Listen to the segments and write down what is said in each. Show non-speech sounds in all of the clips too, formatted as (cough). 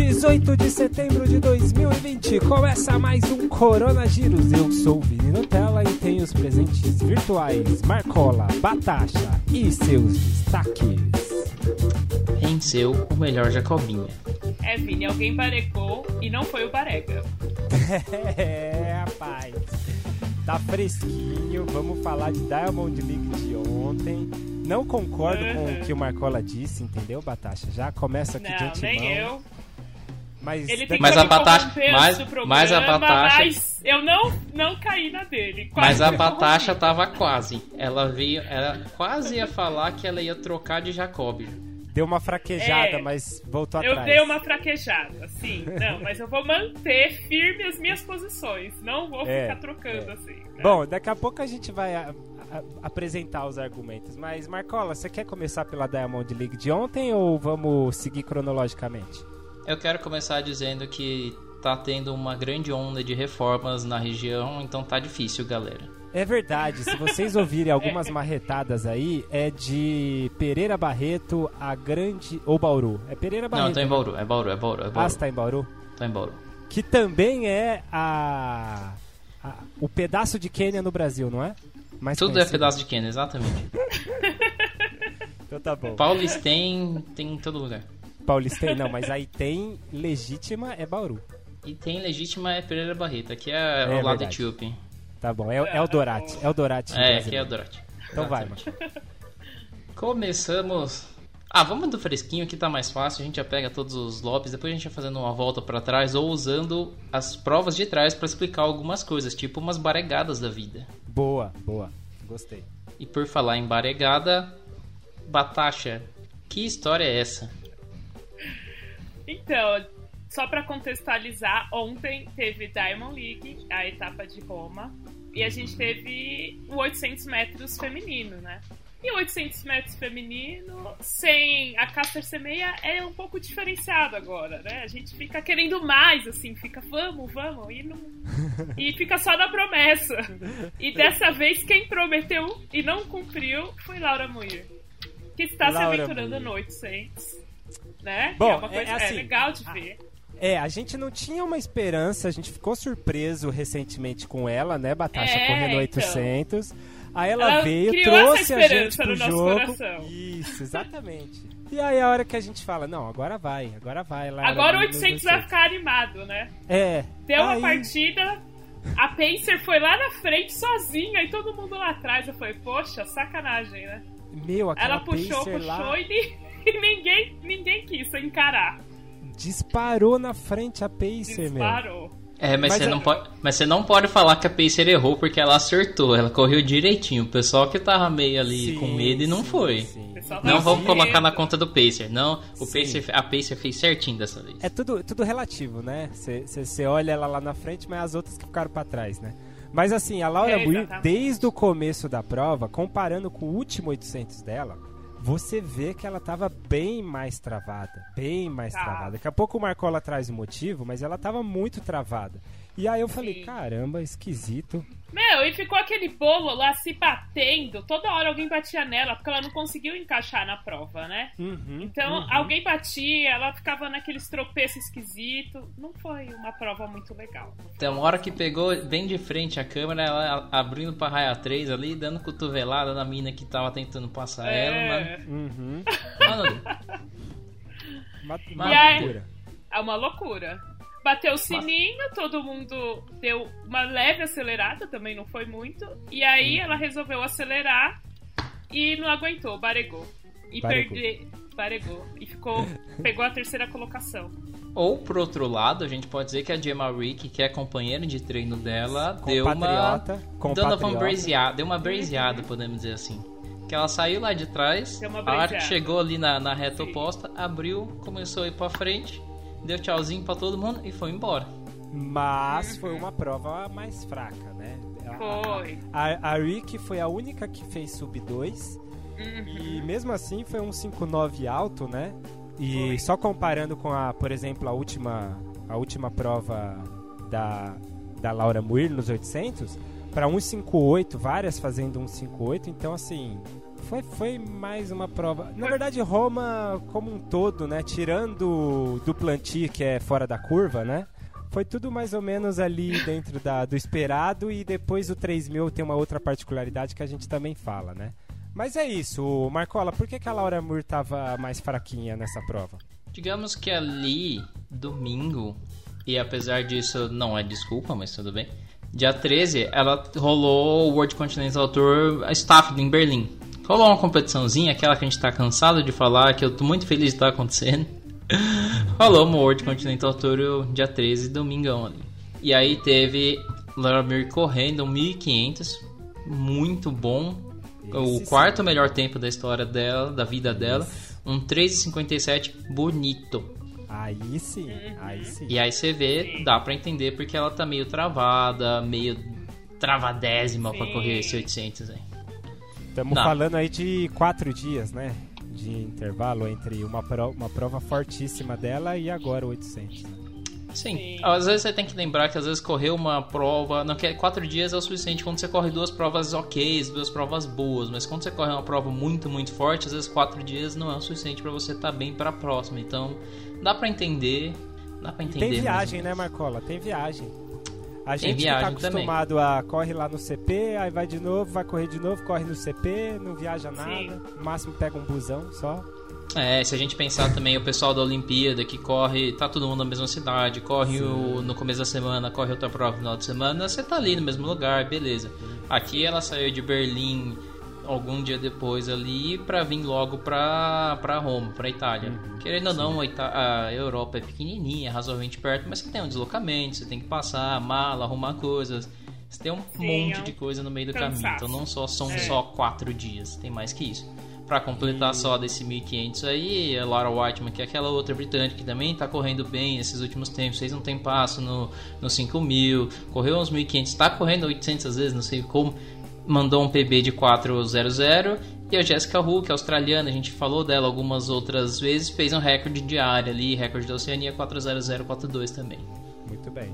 18 de setembro de 2020 começa mais um Coronagiros. Eu sou o Vini Nutella e tenho os presentes virtuais Marcola, Batacha e seus destaques. Venceu o melhor Jacobinha. É, Vini, alguém baregou e não foi o Barega. (laughs) É, rapaz. Tá fresquinho. Vamos falar de Diamond League de ontem. Não concordo com o que o Marcola disse, entendeu, Batacha? Já começa aqui de Não, antemão. nem eu. Mas, Ele daqui- Mas a do programa, mas a Batacha- Mas eu não, não caí na dele. Mas a corrompida. tava quase. Ela veio, ela quase ia falar que ela ia trocar de Jacob. deu uma fraquejada, É. mas voltou Eu atrás. dei uma fraquejada, sim. Não, mas eu vou manter firme as minhas posições. Não vou É, ficar trocando é. assim. né? Bom, daqui a pouco a gente vai a- a- apresentar os argumentos. Mas, Marcola, você quer começar pela Diamond League de ontem ou vamos seguir cronologicamente? Eu quero começar dizendo que tá tendo uma grande onda de reformas na região, então tá difícil, galera. É verdade, se vocês ouvirem algumas (laughs) marretadas aí, é de Pereira Barreto a Grande. ou Bauru. É Pereira Barreto. Não, tô em né? Bauru, é Bauru, é Bauru, é Ah, Bauru. você tá em Bauru? Tô em Bauru. Que também é a. a- o pedaço de Quênia no Brasil, não é? Mais Tudo é conhecido. pedaço de Quênia, exatamente. (laughs) Então tá bom. Paulistém tem em todo lugar. Paulistei não, mas aí tem legítima é Bauru. E tem legítima é Pereira Barreto, aqui é, É o lado verdade. etíope. Tá bom, é, é o Dorati. É o Dorati. É, aqui é o Dorati. Então vai, Exatamente. Começamos. Ah, vamos do fresquinho que tá mais fácil. A gente já pega todos os lobbies, depois a gente vai fazendo uma volta pra trás ou usando as provas de trás pra explicar algumas coisas, tipo umas baregadas da vida. Boa, boa. Gostei. E por falar em baregada, Batacha, que história é essa? Então, só pra contextualizar, ontem teve Diamond League, a etapa de Roma, e a gente teve o 800 metros feminino, né? E o 800 metros feminino, sem a Caster Semeia, é um pouco diferenciado agora, né? A gente fica querendo mais, assim, fica vamos, vamos, e, não... e fica só na promessa. E dessa vez, quem prometeu e não cumpriu foi Laura Muir, que está Laura se aventurando Muir. no 800. Né? Bom, é uma coisa é assim, é legal de ver. É, a gente não tinha uma esperança, a gente ficou surpreso recentemente com ela, né, Batasha, É, correndo então. 800. Aí ela, Ela veio, trouxe a gente pro no jogo. coração. Isso, exatamente. E aí a hora que a gente fala, não, agora vai, agora vai. Lara Agora o Muir nos 800 vai ficar animado, né? É. Deu uma aí- partida, a Pacer foi lá na frente sozinha e todo mundo lá atrás. Eu falei, poxa, sacanagem, né? Meu, aquela Ela puxou, Pacer puxou lá e, ni- e ninguém, ninguém quis encarar. disparou na frente a Pacer, meu. Disparou. É, mas, Mas você a- não pode, mas você não pode falar que a Pacer errou porque ela acertou, ela correu direitinho. O pessoal que tava meio ali com Sim, medo e não sim, foi. sim. Não vamos com colocar na conta do Pacer, não. O. Pacer, a Pacer fez certinho dessa vez. É tudo, tudo relativo, né? Você olha ela lá na frente, mas as outras que ficaram pra trás, né? Mas assim, a Laura É, desde o começo da prova, comparando com o último 800 dela, você vê que ela tava bem mais travada. Bem mais Tá. travada. Daqui a pouco o Marcola traz o motivo, mas ela tava muito travada. E aí eu falei, Sim. caramba, esquisito. Meu, e ficou aquele bolo lá se batendo. Toda hora alguém batia nela porque ela não conseguiu encaixar na prova, né? Uhum, Então, uhum. alguém batia, ela ficava naqueles tropeços esquisitos. Não foi uma prova muito legal. Então, uma hora que pegou bem de frente a câmera, ela abrindo pra raia 3 ali, dando cotovelada na mina que tava tentando passar ela. É, Uhum. Mano, (laughs) Uma, loucura. é uma loucura. Bateu o sininho, todo mundo deu uma leve acelerada, também não foi muito. E aí ela resolveu acelerar e não aguentou, baregou. E Baregou. perder. Baregou. E ficou. (laughs) Pegou a terceira colocação. ou por outro lado, a gente pode dizer que a Gemma Rick, que é companheira de treino dela, deu uma. Compatriota, Dando uma braseada, deu uma braseada, podemos dizer assim. Que ela saiu lá de trás, a hora que braseada. chegou ali na, na reta Sim. oposta, abriu, começou a ir pra frente, deu tchauzinho pra todo mundo e foi embora. Mas foi uma prova mais fraca, né? A- Foi. A, a Rick foi a única que fez sub 2 Uhum. e mesmo assim foi um 5.9 alto, né? E Foi. só comparando com a, por exemplo, a última a última prova da, da Laura Muir nos 800, para 158, várias fazendo 158, então assim, foi, foi mais uma prova. Na verdade, Roma como um todo, né? Tirando do Planti, que é fora da curva, né? Foi tudo mais ou menos ali dentro da, do esperado e depois o 3000 tem uma outra particularidade que a gente também fala, né? Mas é isso, Marcola, por que, que a Laura Moore tava mais fraquinha nessa prova? Digamos que ali, domingo, e apesar disso não é desculpa, mas tudo bem. Dia 13, ela rolou o World Continental Tour Staff em Berlim. Rolou uma competiçãozinha, aquela que a gente tá cansado de falar, que eu tô muito feliz de estar tá acontecendo. (laughs) rolou o World Continental Tour dia 13, domingão ali. E aí teve Laura Mir correndo 1500, muito bom. o quarto melhor tempo da história dela, da vida dela. Um 3,57 bonito. Aí sim, aí sim. E aí você vê, dá para entender porque ela tá meio travada, meio travadésima para correr esse 800 aí. Estamos falando aí de quatro dias, né? De intervalo entre uma, pro, uma prova fortíssima dela e agora o 800. Né? Sim. Sim. Às vezes você tem que lembrar que às vezes correr uma prova, não quer quatro dias é o suficiente quando você corre duas provas ok, duas provas boas, mas quando você corre uma prova muito muito forte, às vezes quatro dias não é o suficiente para você estar tá bem para a próxima. Então dá para entender, dá para entender. Tem viagem, né, Marcola? Tem viagem. A gente que tá acostumado também. a corre lá no CP, aí vai de novo, vai correr de novo, corre no CP, não viaja nada, Sim. no máximo pega um busão só. É, se a gente pensar também o pessoal da Olimpíada que corre, tá todo mundo na mesma cidade, corre o, no começo da semana, corre outra prova no final de semana, você tá ali no mesmo lugar, beleza. Aqui ela saiu de Berlim algum dia depois ali para vir logo pra, pra Roma, pra Itália. Uhum, Querendo ou não, a, a Europa é pequenininha, é razoavelmente perto, mas você tem um deslocamento, você tem que passar mala, arrumar coisas. Você tem um Sim, monte de coisa no meio do cansaço. caminho. Então não só são é. só quatro dias, tem mais que isso para completar só desse 1500 aí, a Laura Whiteman, que é aquela outra britânica que também tá correndo bem esses últimos tempos, fez um tempasso no, no 5000, correu uns 1500, tá correndo 800 às vezes, não sei como, mandou um PB de 400 e a Jessica Hu, que é australiana, a gente falou dela algumas outras vezes, fez um recorde diário ali, recorde da Oceania 40042 também. Muito bem.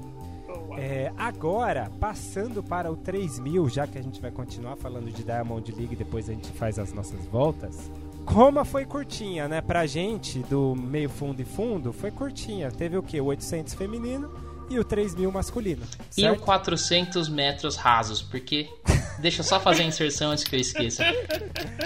É, agora, passando para o 3000, já que a gente vai continuar falando de Diamond League, depois a gente faz as nossas voltas. Roma foi curtinha, né? Pra gente, do meio fundo e fundo, foi curtinha. Teve o quê? O 800 feminino e o 3000 masculino. Certo? E o 400 metros rasos, porque. Deixa eu só fazer a inserção antes que eu esqueça.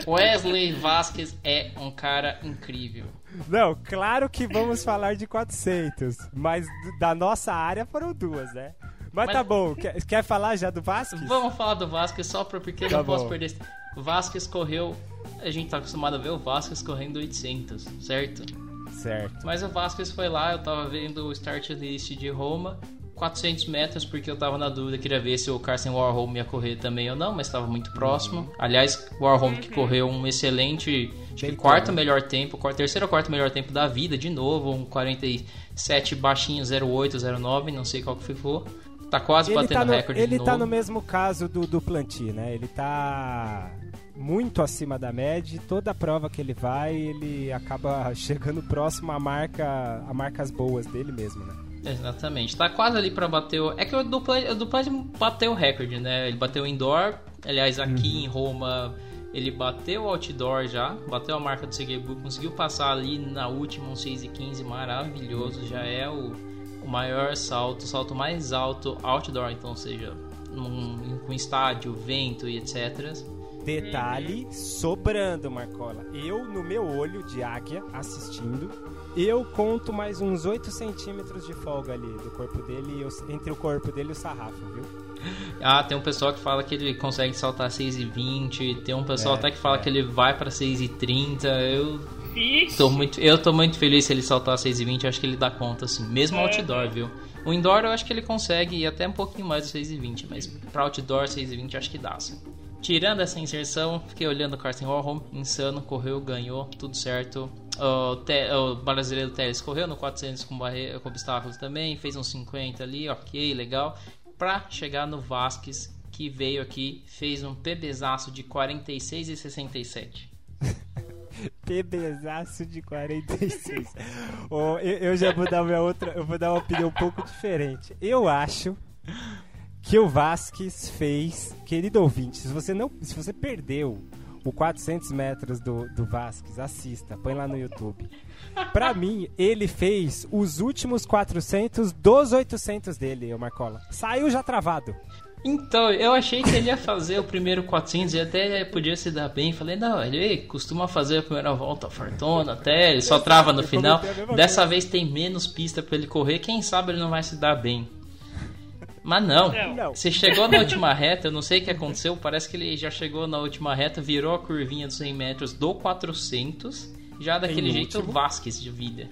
Wesley Vasquez é um cara incrível. Não, claro que vamos falar de 400, mas da nossa área foram duas, né? Mas, mas... tá bom, quer, quer, falar já do Vasquez? Vamos falar do Vasquez só porque eu tá não bom. posso perder. Vasquez correu, a gente tá acostumado a ver o Vasquez correndo 800, certo? Certo. Mas o Vasquez foi lá, eu tava vendo o start list de Roma, 400 metros, porque eu tava na dúvida, queria ver se o Carson Warholm ia correr também ou não, mas estava muito próximo. Uhum. Aliás, o Warholm que correu um excelente, acho que quarto melhor tempo, terceiro ou quarto melhor tempo da vida, de novo, um 47 baixinho, 08, 09, não sei qual que ficou. Tá quase ele batendo tá no, recorde Ele de tá no mesmo caso do, do Planti, né? Ele tá muito acima da média. Toda prova que ele vai, ele acaba (laughs) chegando próximo à marca, a marcas boas dele mesmo, né? Exatamente. Tá quase ali para bater o... É que o dupla, o dupla bateu o recorde, né? Ele bateu indoor. Aliás, aqui uhum. em Roma ele bateu o outdoor já, bateu a marca do Segebu, conseguiu passar ali na última um 6 e 15 maravilhoso, já é o o maior salto, o salto mais alto outdoor, então, ou seja, num, com estádio, vento e etc. Detalhe sobrando, Marcola. Eu, no meu olho de águia, assistindo, eu conto mais uns 8 centímetros de folga ali do corpo dele, entre o corpo dele e o sarrafo, viu? Ah, tem um pessoal que fala que ele consegue saltar 6,20, tem um pessoal é, até que fala é. que ele vai para 6,30. Eu Tô muito, eu tô muito feliz se ele saltar 6,20, acho que ele dá conta, assim. Mesmo é. outdoor, viu? O indoor eu acho que ele consegue ir até um pouquinho mais do 6,20, mas pra outdoor 6,20 acho que dá, assim. Tirando essa inserção, fiquei olhando o Carson Warholm, insano, correu, ganhou, tudo certo. O, te, o brasileiro Teles correu no 400 com, barre, com obstáculos também, fez uns 50 ali, ok, legal. Pra chegar no Vasquez, que veio aqui, fez um PBzaço de 46 e 67. (laughs) PBzaço de 46. oh, eu, eu já vou dar minha outra, eu vou dar uma opinião um pouco diferente. Eu acho que o Vasquez fez, querido ouvinte, se você não, se você perdeu o 400 metros do, do Vasquez, assista, põe lá no YouTube. Pra (laughs) mim, ele fez os últimos 400 dos 800 dele, o Marcola. Saiu já travado. Então, eu achei que ele ia fazer o primeiro 400 e até podia se dar bem. Falei, não, ele costuma fazer a primeira volta fortuna até, ele só trava no final. Dessa vez tem menos pista para ele correr, quem sabe ele não vai se dar bem. Mas não. Não. Você chegou na última reta, eu não sei o que aconteceu, parece que ele já chegou na última reta, virou a curvinha dos 100 metros do 400, já daquele Em jeito último. Vasquez de vida.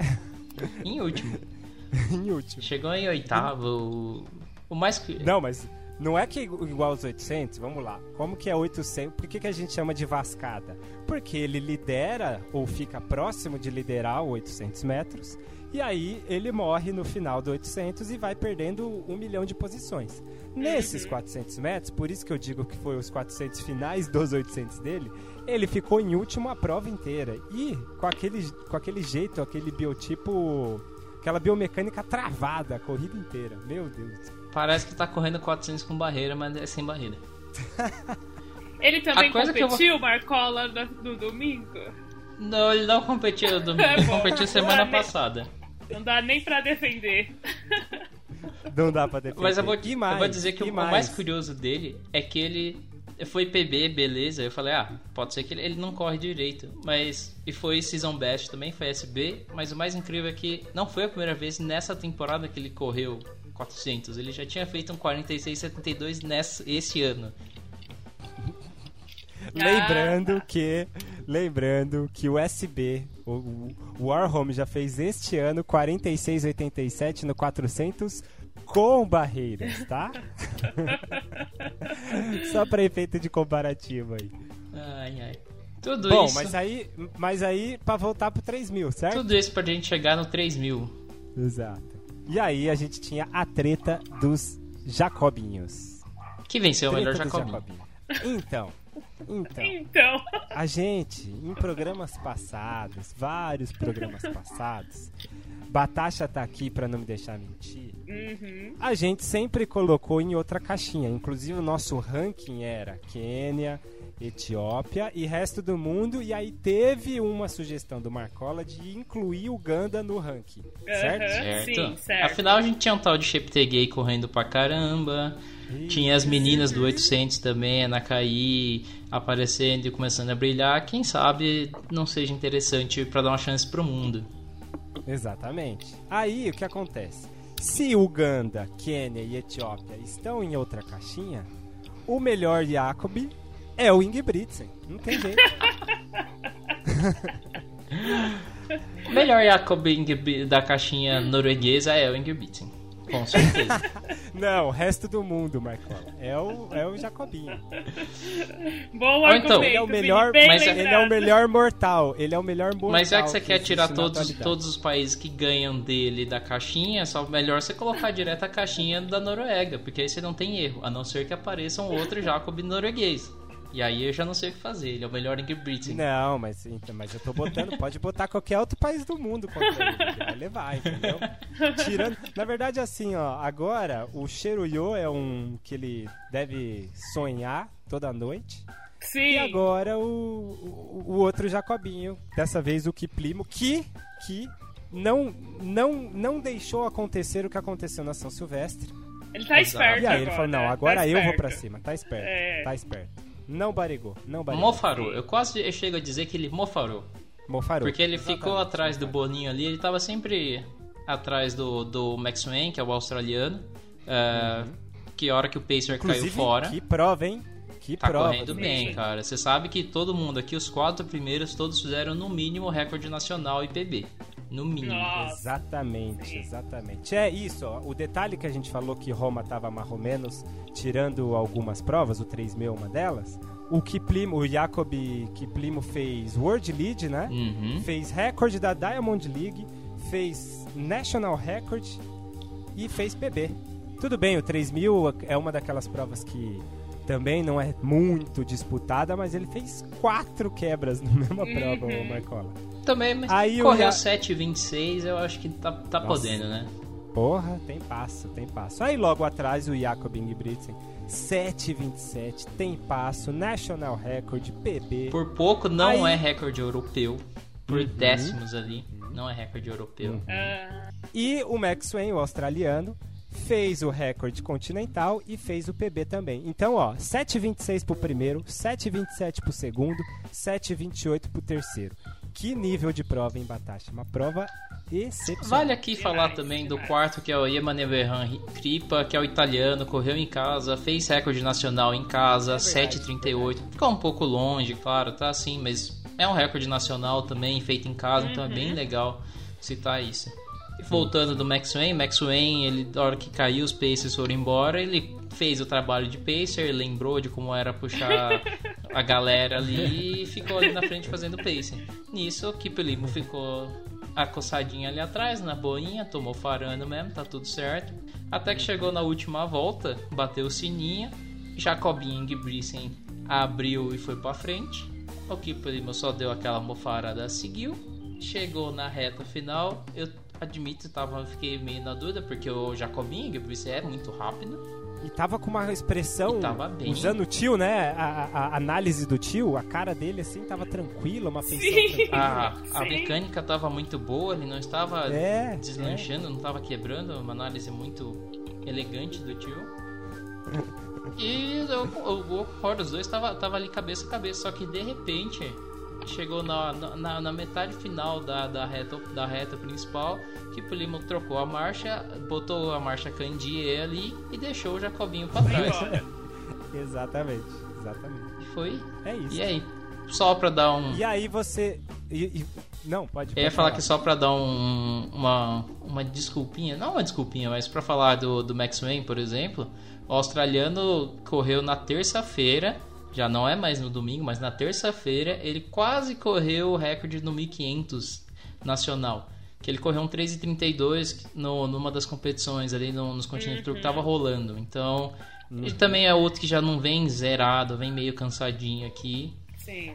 em último. (laughs) em último. Chegou em oitavo. o- mais. Não, mas não é que igual aos 800, vamos lá. Como que é 800? Por que, que a gente chama de vascada? Porque ele lidera ou fica próximo de liderar o 800 metros e aí ele morre no final do 800 e vai perdendo um milhão de posições. Nesses 400 metros, por isso que eu digo que foi os 400 finais dos 800 dele, ele ficou em último a prova inteira. E com aquele, com aquele jeito, aquele biotipo, aquela biomecânica travada a corrida inteira. Meu Deus. Parece que tá correndo 400 com barreira, mas é sem barreira. (laughs) Ele também A coisa que eu vou- competiu, Marcola, no, no domingo? Não, ele não competiu domingo, (laughs) É ele competiu semana nem- passada. Não dá nem pra defender. Não dá pra defender. Mas eu vou, E eu mais, vou dizer que o, o mais curioso dele é que ele foi PB, beleza. Eu falei, ah, pode ser que ele, ele não corre direito. Mas. E foi Season Best também, foi SB. Mas o mais incrível é que não foi a primeira vez nessa temporada que ele correu 400. Ele já tinha feito um 46,72 nessa, esse ano. Lembrando Ah. que. Lembrando que o SB, o, Warhome já fez este ano 46,87 no 400 com barreiras, tá? (laughs) Só pra efeito de comparativo aí. Ai, ai. Tudo Bom, isso. mas aí, mas aí pra voltar pro 3 mil, certo? Tudo isso pra gente chegar no 3000. Exato. E aí a gente tinha a treta dos Jacobinhos. Que venceu o melhor Jacobinho. Jacobinhos. Então, então, Então, a gente, em programas passados, vários programas passados, Batasha tá aqui pra não me deixar mentir. uhum. A gente sempre colocou em outra caixinha. Inclusive o nosso ranking era Quênia, Etiópia e resto do mundo. E aí teve uma sugestão do Marcola de incluir Uganda no ranking. Certo? Aham. Certo? Sim, certo. Afinal, a gente tinha um tal de Cheptegei correndo pra caramba. Tinha as meninas do 800 também, a Nakai, aparecendo e começando a brilhar. Quem sabe não seja interessante pra dar uma chance pro mundo. Exatamente. Aí o que acontece? Se Uganda, Quênia e Etiópia estão em outra caixinha, o melhor Jacob é o Ingebrigtsen. Não tem jeito. (laughs) O melhor Ingebi- da caixinha norueguesa é o Ingebrigtsen. Com certeza. (laughs) Não, o resto do mundo, Marcola. É o, é o Jacobinho. Bom Ou argumento, então- Ele é o melhor, mas ele é o melhor mortal. Ele é o melhor mortal. Mas já que você quer existe tirar todos, todos os países que ganham dele da caixinha, só melhor você colocar direto a caixinha da Noruega, porque aí você não tem erro, a não ser que apareça um outro Jacob norueguês. E aí eu já não sei o que fazer, ele é o melhor Ingebrigtsen. Não, mas, então, mas eu tô botando, pode botar qualquer outro país do mundo contra ele, ele vai levar, entendeu? Tirando, na verdade assim, ó, agora o Cheruyo é um que ele deve sonhar toda noite. Sim. E agora o, o, o outro Jacobinho, dessa vez o Kiplimo, que que não não não deixou acontecer o que aconteceu na São Silvestre. Ele tá Exato. esperto E aí ele agora, falou: "Não, né? agora Tá eu vou esperto. pra cima". Tá esperto. É. Tá esperto. Não barigou, não barigou. Mofarou, eu quase chego a dizer que ele mofarou. Mofarou. Porque ele ficou Exatamente, atrás do mofarou. Boninho ali, ele tava sempre atrás do, do Max Wayne, que é o australiano. é, Que a hora que o Pacer Uhum. Inclusive, caiu fora. que prova, hein? Que Tá prova. correndo do bem, Pacer. cara. Você sabe que todo mundo aqui, os quatro primeiros, todos fizeram no mínimo recorde nacional IPB. No mínimo. Nossa. Exatamente, Sim. exatamente. É isso, ó, o detalhe que a gente falou que Roma tava mais ou menos tirando algumas provas, o 3000 é uma delas. O Kiplimo, o Jacob Kiplimo fez World Lead, né? Uhum. Fez recorde da Diamond League, fez National Record e fez PB. Tudo bem, o 3000 é uma daquelas provas que também não é muito disputada, mas ele fez quatro quebras na mesma prova, o Marcola. Também, mas Aí o correu Rea- 7,26, eu acho que tá, tá Nossa. podendo, né? Porra, tem passo, tem passo. Aí logo atrás o Jakob Ingebrigtsen, 7,27, tem passo, National Record, PB. Por pouco não Aí- é recorde europeu. Por Uhum. décimos ali. Não é recorde europeu. Ah, E o Maxwell, o australiano, fez o recorde continental e fez o PB também. Então, ó, 7,26 pro primeiro, 7,27 pro segundo, 7,28 pro terceiro. Que nível de prova, hein, Batasha? Uma prova excepcional. Vale aqui falar também do quarto, que é o Emaneverhan Kripa, que é o italiano, correu em casa, fez recorde nacional em casa, É verdade, 7,38. Ficou um pouco longe, claro, tá assim, mas é um recorde nacional também, feito em casa, então é bem legal citar isso. Voltando do Max Wayne, Max Wayne, ele, na hora que caiu, os Pacers foram embora, ele fez o trabalho de Pacer, lembrou de como era puxar a galera ali e ficou ali na frente fazendo Pacer. Nisso, o Kip Limo ficou acossadinha ali atrás, na boinha, tomou farando mesmo, tá tudo certo. Até que chegou na última volta, bateu o sininho, Jacobin Ingebrigtsen abriu e foi pra frente. O Kip Limo só deu aquela mofarada, seguiu. Chegou na reta final, eu admito, tava, fiquei meio na dúvida, porque o Jacobin Ingebrigtsen é muito rápido. E tava com uma expressão, tava bem. usando o tio, né? A, a- a análise do tio, a cara dele assim tava tranquila, uma feição. A, a mecânica tava muito boa, ele não estava É, deslanchando, não estava quebrando, uma análise muito elegante do tio. (laughs) E o, o, o Ford, os dois tava, tava ali cabeça a cabeça, só que de repente chegou na, na, na metade final da, da, reta, da reta principal que o Limo trocou a marcha, botou a marcha Candier ali e deixou o Jacobinho pra trás. (laughs) Exatamente, exatamente. Foi. É isso. E aí, só pra dar um. E aí você. e- e- Não, pode. Eu ia pode falar que só pra dar um- uma, uma desculpinha, não uma desculpinha, mas pra falar do, do Max Wayne, por exemplo, o australiano correu na terça-feira, já não é mais no domingo, mas na terça-feira ele quase correu o recorde no 1500 nacional. Que ele correu um 3,32 no, numa das competições ali no, nos continentes que tava rolando. Então, ele também é outro que já não vem zerado, vem meio cansadinho aqui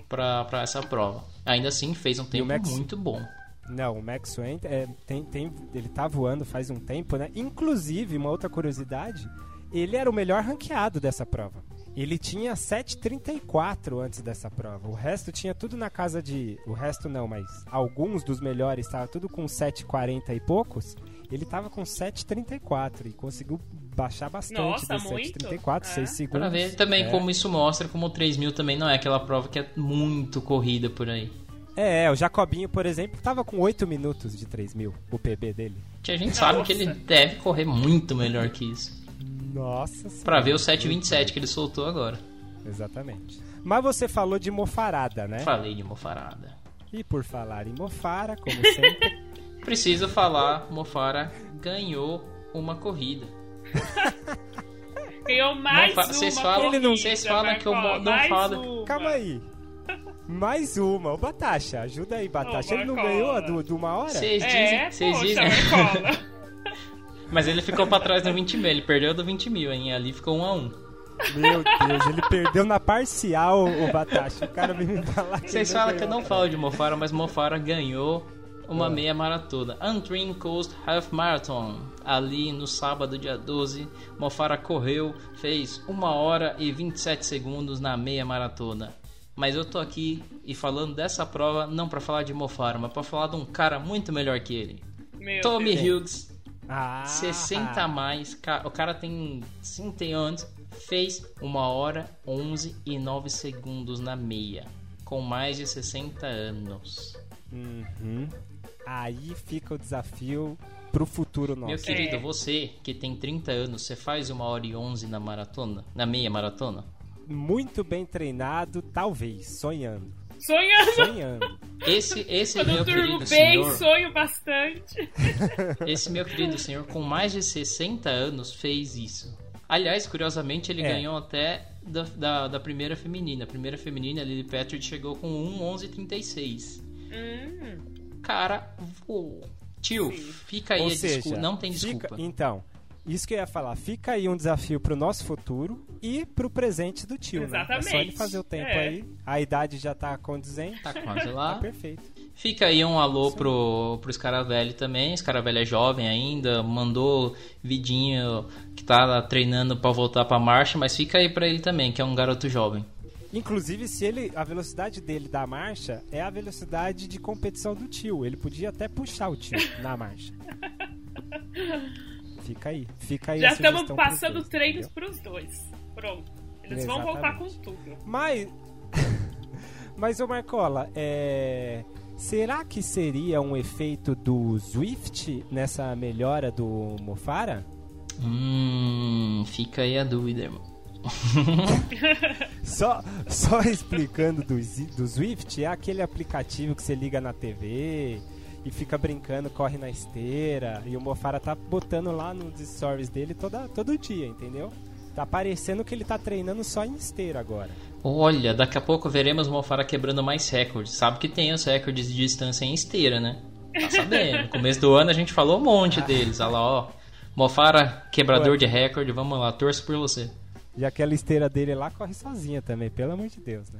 pra essa prova. Ainda assim, fez um tempo Max- muito bom. Não, o Max Wayne é, tem, tem, ele tá voando faz um tempo, né? Inclusive, uma outra curiosidade, ele era o melhor ranqueado dessa prova. Ele tinha 7,34 antes dessa prova. O resto tinha tudo na casa de. O resto não, mas alguns dos melhores estavam tudo com 7,40 e poucos. Ele tava com 7,34 e conseguiu baixar bastante Nossa, muito? 7,34, É. 6 segundos. Pra ver também É. como isso mostra como o 3 mil também não é aquela prova que é muito corrida por aí. É, o Jacobinho, por exemplo, tava com 8 minutos de 3 mil, o PB dele. Que a gente sabe que ele Nossa. deve correr muito melhor que isso. Nossa Pra ver o Senhora. 727 que ele soltou agora. Exatamente. Mas você falou de mofarada, né? Falei de Mofarada. E por falar em mofara, como (laughs) sempre, Preciso falar, Mofara ganhou uma corrida. Ganhou mais Não fa- uma vocês falam- corrida, vocês falam que eu mo- não falo- uma. calma aí. Mais uma, o Batasha, ajuda aí, Batasha. Ô, Ele não ganhou a do, do uma hora? Vocês É, dizem, vocês poxa, dizem. (laughs) Mas ele ficou pra trás no 20 mil, ele perdeu do 20 mil, hein? Ali ficou 1 a 1 Meu Deus, ele perdeu na parcial, o Batasha. O cara veio me falar que Vocês falam que eu não falo de Mofara, mas Mofara ganhou uma Ah. meia maratona. Antrim Coast Half Marathon. Ali no sábado, dia 12, Mofara correu, fez 1 hora e 27 segundos na meia maratona. Mas eu tô aqui e falando dessa prova não pra falar de Mofara, mas pra falar de um cara muito melhor que ele. Meu Tommy Deus. Hughes, Ah, 60 a mais, o cara tem 30 anos, fez 1 hora 11 e 9 segundos na meia, com mais de 60 anos. Uhum. Aí fica o desafio pro futuro Meu nosso. querido, É. você que tem 30 anos, você faz 1 hora e 11 na maratona? Na meia maratona? Muito bem treinado, talvez, sonhando. Sonhando. Sonhando. Esse, esse Quando eu meu durmo querido bem, senhor, sonho bastante. (laughs) esse meu querido senhor com mais de 60 anos fez isso. Aliás, curiosamente, ele É. ganhou até da, da, da primeira feminina. A primeira feminina, a Lily Patrick, chegou com 1,11,36. Hum, Cara, voou. Tio, Sim. fica aí Ou a seja, desculpa. Não tem fica- desculpa. então, isso que eu ia falar. Fica aí um desafio pro nosso futuro e pro presente do tio, né? É só ele Exatamente. fazer o tempo É. aí. A idade já tá condizente. Tá quase (laughs) Tá lá. perfeito. Fica aí um alô pro, pro Scaravelli também. Scaravelli é jovem ainda, mandou vidinho que tá treinando para voltar pra marcha, mas fica aí pra ele também, que é um garoto jovem. Inclusive, se ele. A velocidade dele da marcha é a velocidade de competição do tio. Ele podia até puxar o tio na marcha. (laughs) Fica aí. Fica aí Já estamos passando dois, treinos entendeu? pros dois. Pronto. Eles Exatamente. vão voltar com tudo. Mas. (laughs) Mas, ô Marcola, é. Será que seria um efeito do Swift nessa melhora do Mofara? Hum, fica aí a dúvida, irmão. (laughs) só, só explicando do, do Swift, é aquele aplicativo que você liga na TV e fica brincando, corre na esteira. E o Mofara tá botando lá nos stories dele toda, todo dia, entendeu? Tá parecendo que ele tá treinando só em esteira agora. Olha, daqui a pouco veremos o Mofara quebrando mais recordes. Sabe que tem os recordes de distância em esteira, né? Tá sabendo. No começo do ano a gente falou um monte ah. deles. Olha lá, ó. Mofara, quebrador Pô, de recorde, vamos lá, torço por você. E aquela esteira dele lá corre sozinha também, pelo amor de Deus, né?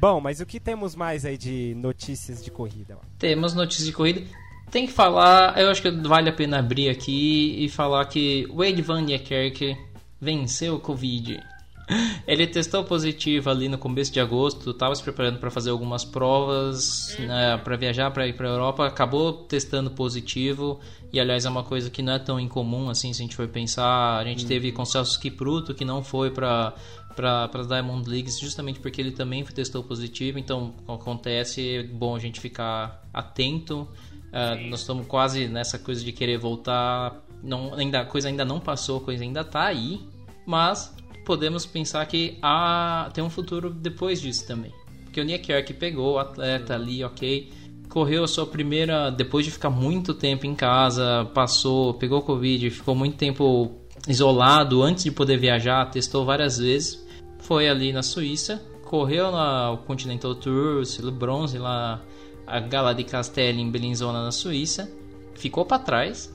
Bom, mas o que temos mais aí de notícias de corrida? Temos notícias de corrida. Tem que falar, eu acho que vale a pena abrir aqui e falar que Wade Van Niekerk venceu o Covid. (laughs) Ele testou positivo ali no começo de agosto, estava se preparando para fazer algumas provas, né, para viajar para ir para a Europa, acabou testando positivo e aliás é uma coisa que não é tão incomum assim, se a gente for pensar, a gente hum. teve com Celso Kipruto que não foi para para Diamond Leagues justamente porque ele também testou positivo, então acontece, é bom a gente ficar atento. Uh, nós estamos quase nessa coisa de querer voltar, não, ainda, a coisa ainda não passou, a coisa ainda está aí, mas podemos pensar que há, tem um futuro depois disso também. Porque o Nick pegou o atleta ali, ok, correu a sua primeira, depois de ficar muito tempo em casa, passou, pegou Covid, ficou muito tempo isolado antes de poder viajar, testou várias vezes foi ali na Suíça, correu no Continental Tour, selo bronze lá, a Gala de Castelli em Bellinzona na Suíça, ficou para trás,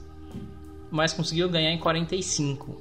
mas conseguiu ganhar em 45.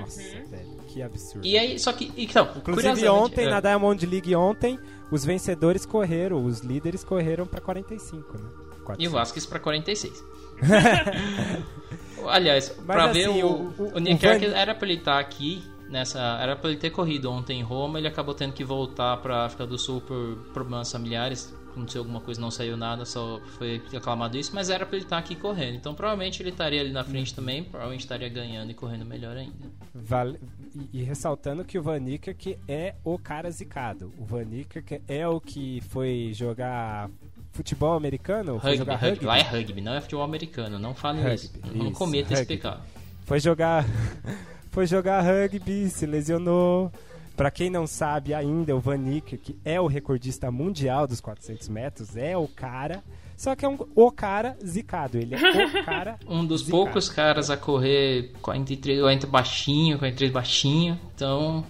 Nossa, velho, que absurdo. E aí, só que, então, inclusive ontem é... na Diamond League ontem, os vencedores correram, os líderes correram para 45, né? 45. E o Vasquez para 46. (laughs) Aliás, para assim, ver o, o, o, o Van... era para ele estar aqui nessa. Era para ele ter corrido ontem em Roma, ele acabou tendo que voltar para África do Sul por problemas familiares. Aconteceu alguma coisa, não saiu nada, só foi aclamado isso, mas era para ele estar aqui correndo. Então provavelmente ele estaria ali na frente também, provavelmente estaria ganhando e correndo melhor ainda. Vale, e, e, ressaltando que o Van que é o cara zicado. O Van que é o que foi jogar futebol americano? Rugby, jogar rugby. rugby. Lá é rugby, não é futebol americano. Não fale isso. Não cometa esse pecado. Foi jogar (laughs) foi jogar rugby, se lesionou. Para quem não sabe ainda, o Van Nicker, que é o recordista mundial dos 400 metros, é o cara. Só que é um, o cara zicado. Ele é o (laughs) cara. um dos zicado. poucos caras a correr 43, 40 baixinho, 43 baixinho. Então,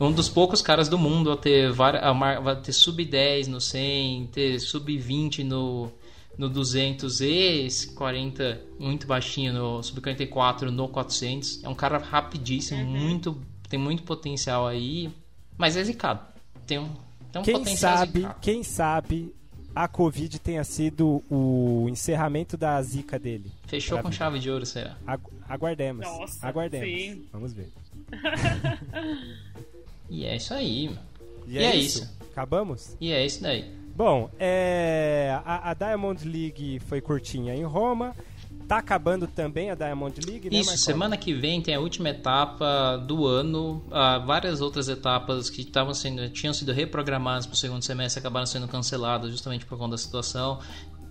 um dos poucos caras do mundo a ter, a, a ter sub 10 no 100, ter sub 20 no, no 200 e 40 muito baixinho no sub 44 no 400. É um cara rapidíssimo, uhum. muito tem muito potencial aí, mas é zicado. Tem um, tem um quem potencial sabe, zicado. Quem sabe a Covid tenha sido o encerramento da zica dele. Fechou com vida. chave de ouro, será? Agu aguardemos. Nossa, aguardemos. Sim. Vamos ver. (laughs) e é isso aí, mano. E, e é, é isso. isso. Acabamos? E é isso daí. Bom, é, a, a, Diamond League foi curtinha em Roma. Tá acabando também a Diamond League, né, Isso, semana que vem tem a última etapa do ano. Ah, várias outras etapas que estavam sendo, tinham sido reprogramadas para o segundo semestre acabaram sendo canceladas justamente por conta da situação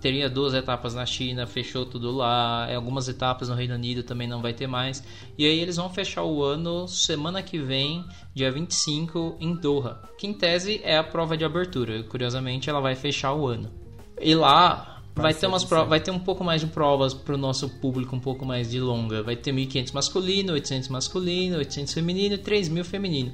teria duas etapas na China, fechou tudo lá. É, algumas etapas no Reino Unido também não vai ter mais. E aí eles vão fechar o ano semana que vem, dia 25, em Doha. Que em tese é a prova de abertura. Curiosamente, ela vai fechar o ano. E lá vai ter, umas provas, vai ter um pouco mais de provas para o nosso público, um pouco mais de longa. Vai ter 1.500 masculino, 800 masculino, 800 feminino e 3.000 feminino.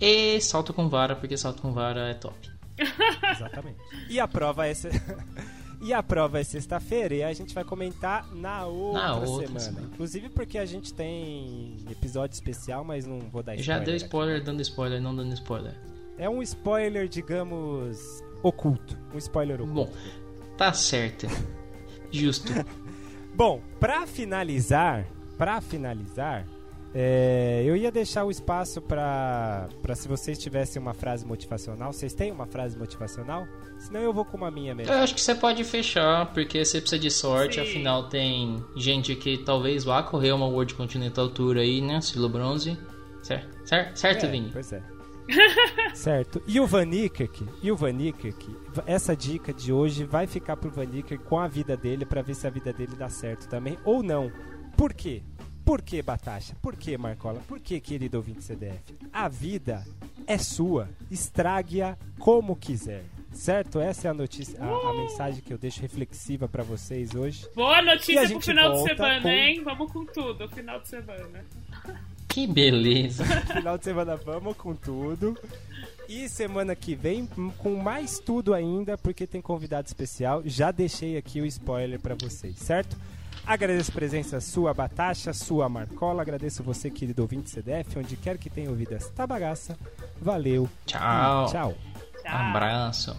E salto com vara, porque salto com vara é top. (laughs) Exatamente. E a prova é. (laughs) E a prova é sexta-feira e a gente vai comentar na outra, na outra semana. semana. Inclusive porque a gente tem episódio especial, mas não vou dar spoiler. Já deu spoiler aqui. dando spoiler, não dando spoiler. É um spoiler, digamos, oculto. Um spoiler oculto. Bom, tá certo. Justo. (laughs) Bom, pra finalizar, pra finalizar, é, eu ia deixar o espaço pra, pra se vocês tivessem uma frase motivacional. Vocês têm uma frase motivacional? Senão eu vou com uma minha mesmo. Eu acho que você pode fechar, porque você precisa de sorte, Sim. afinal tem gente que talvez vá correr uma World Continental Tour aí, né? Silo Bronze. Certo, certo, certo É, Vini? Pois é. (laughs) certo. E o Van Niekerk, e o Van Niekerk, essa dica de hoje vai ficar pro Van Niekerk com a vida dele pra ver se a vida dele dá certo também ou não. Por quê? Por que, Batasha? Por que, Marcola? Por que, querido ouvinte CDF? A vida é sua. Estrague-a como quiser. Certo? Essa é a notícia, a, a mensagem que eu deixo reflexiva pra vocês hoje. Boa a notícia pro gente final de volta semana, com- hein? Vamos com tudo, final de semana. Que beleza. (laughs) Final de semana vamos com tudo. E semana que vem com mais tudo ainda, porque tem convidado especial. Já deixei aqui o spoiler pra vocês, certo? Agradeço a presença sua, Batasha, sua Marcola. Agradeço você, querido ouvinte CDF, onde quer que tenha ouvido esta bagaça. Valeu. Tchau. Tchau. Tchau. Abraço.